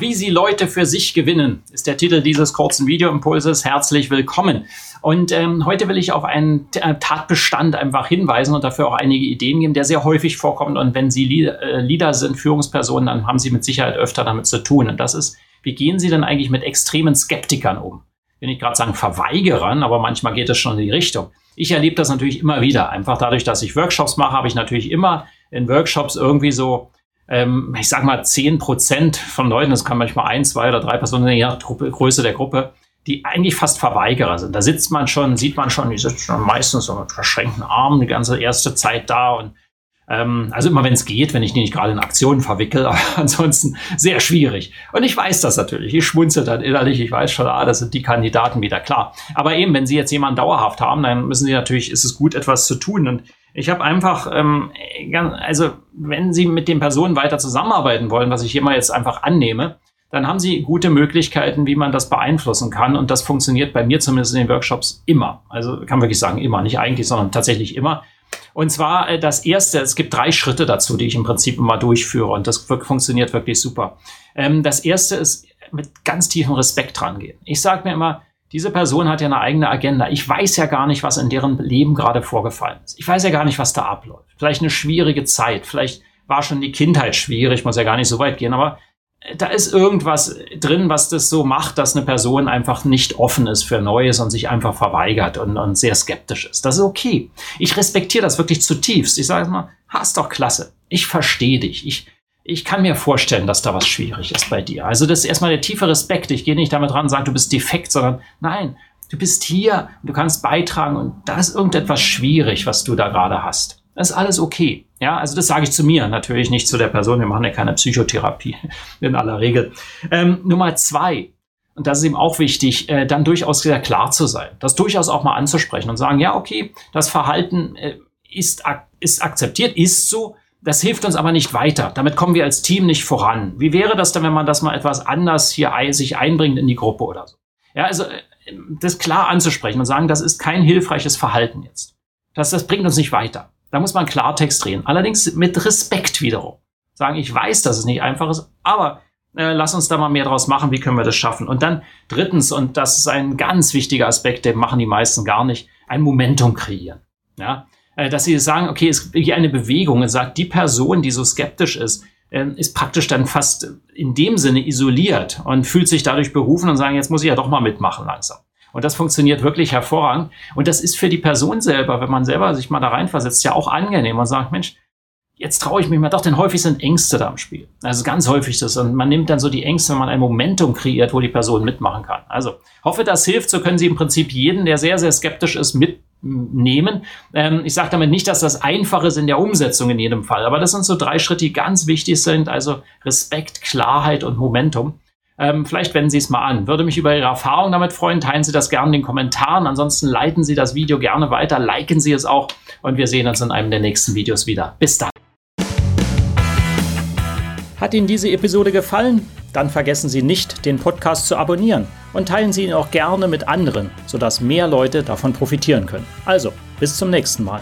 Wie Sie Leute für sich gewinnen, ist der Titel dieses kurzen Videoimpulses. Herzlich willkommen. Und ähm, heute will ich auf einen äh, Tatbestand einfach hinweisen und dafür auch einige Ideen geben, der sehr häufig vorkommt. Und wenn Sie äh, Leader sind, Führungspersonen, dann haben Sie mit Sicherheit öfter damit zu tun. Und das ist, wie gehen Sie denn eigentlich mit extremen Skeptikern um? Ich will nicht gerade sagen Verweigerern, aber manchmal geht es schon in die Richtung. Ich erlebe das natürlich immer wieder. Einfach dadurch, dass ich Workshops mache, habe ich natürlich immer in Workshops irgendwie so ähm, ich sag mal, zehn Prozent von Leuten, das kann manchmal ein, zwei oder drei Personen, je nach Größe der Gruppe, die eigentlich fast Verweigerer sind. Da sitzt man schon, sieht man schon, die sitzen schon meistens so mit verschränkten Armen die ganze erste Zeit da und ähm, also immer wenn es geht, wenn ich die nicht gerade in Aktionen verwickel, aber ansonsten sehr schwierig. Und ich weiß das natürlich. Ich schmunzel dann innerlich, ich weiß schon, ah, das sind die Kandidaten wieder klar. Aber eben, wenn Sie jetzt jemanden dauerhaft haben, dann müssen Sie natürlich, ist es gut, etwas zu tun. Und ich habe einfach, ähm, also wenn Sie mit den Personen weiter zusammenarbeiten wollen, was ich immer jetzt einfach annehme, dann haben Sie gute Möglichkeiten, wie man das beeinflussen kann. Und das funktioniert bei mir zumindest in den Workshops immer. Also kann wirklich sagen, immer, nicht eigentlich, sondern tatsächlich immer. Und zwar äh, das erste, es gibt drei Schritte dazu, die ich im Prinzip immer durchführe. Und das funktioniert wirklich super. Ähm, das erste ist mit ganz tiefem Respekt rangehen. Ich sage mir immer, diese Person hat ja eine eigene Agenda. Ich weiß ja gar nicht, was in deren Leben gerade vorgefallen ist. Ich weiß ja gar nicht, was da abläuft. Vielleicht eine schwierige Zeit. Vielleicht war schon die Kindheit schwierig, muss ja gar nicht so weit gehen, aber äh, da ist irgendwas drin, was das so macht, dass eine Person einfach nicht offen ist für Neues und sich einfach verweigert und, und sehr skeptisch ist. Das ist okay. Ich respektiere das wirklich zutiefst. Ich sage mal, hast doch klasse. Ich verstehe dich. Ich, ich kann mir vorstellen, dass da was schwierig ist bei dir. Also das ist erstmal der tiefe Respekt. Ich gehe nicht damit ran und sage, du bist defekt, sondern nein, du bist hier und du kannst beitragen und da ist irgendetwas schwierig, was du da gerade hast. Das ist alles okay. Ja, also das sage ich zu mir, natürlich nicht zu der Person. Wir machen ja keine Psychotherapie in aller Regel. Ähm, Nummer zwei. Und das ist eben auch wichtig, äh, dann durchaus sehr klar zu sein. Das durchaus auch mal anzusprechen und sagen, ja, okay, das Verhalten äh, ist, ak ist akzeptiert, ist so, das hilft uns aber nicht weiter. Damit kommen wir als Team nicht voran. Wie wäre das denn, wenn man das mal etwas anders hier sich einbringt in die Gruppe oder so? Ja, also äh, das klar anzusprechen und sagen, das ist kein hilfreiches Verhalten jetzt. Das, das bringt uns nicht weiter. Da muss man Klartext drehen. Allerdings mit Respekt wiederum. Sagen, ich weiß, dass es nicht einfach ist, aber äh, lass uns da mal mehr draus machen. Wie können wir das schaffen? Und dann drittens, und das ist ein ganz wichtiger Aspekt, den machen die meisten gar nicht, ein Momentum kreieren. Ja, dass sie sagen, okay, es gibt hier eine Bewegung und sagt, die Person, die so skeptisch ist, ähm, ist praktisch dann fast in dem Sinne isoliert und fühlt sich dadurch berufen und sagen, jetzt muss ich ja doch mal mitmachen langsam. Und das funktioniert wirklich hervorragend. Und das ist für die Person selber, wenn man selber sich mal da reinversetzt, ja auch angenehm und sagt, Mensch, jetzt traue ich mich mal doch, denn häufig sind Ängste da im Spiel. Also ganz häufig das. Und man nimmt dann so die Ängste, wenn man ein Momentum kreiert, wo die Person mitmachen kann. Also hoffe, das hilft. So können Sie im Prinzip jeden, der sehr, sehr skeptisch ist, mit nehmen. Ähm, ich sage damit nicht, dass das einfach ist in der Umsetzung in jedem Fall, aber das sind so drei Schritte, die ganz wichtig sind. Also Respekt, Klarheit und Momentum. Ähm, vielleicht wenden Sie es mal an. Würde mich über Ihre Erfahrung damit freuen. Teilen Sie das gerne in den Kommentaren. Ansonsten leiten Sie das Video gerne weiter, liken Sie es auch und wir sehen uns in einem der nächsten Videos wieder. Bis dann. Hat Ihnen diese Episode gefallen? Dann vergessen Sie nicht, den Podcast zu abonnieren und teilen Sie ihn auch gerne mit anderen, sodass mehr Leute davon profitieren können. Also, bis zum nächsten Mal.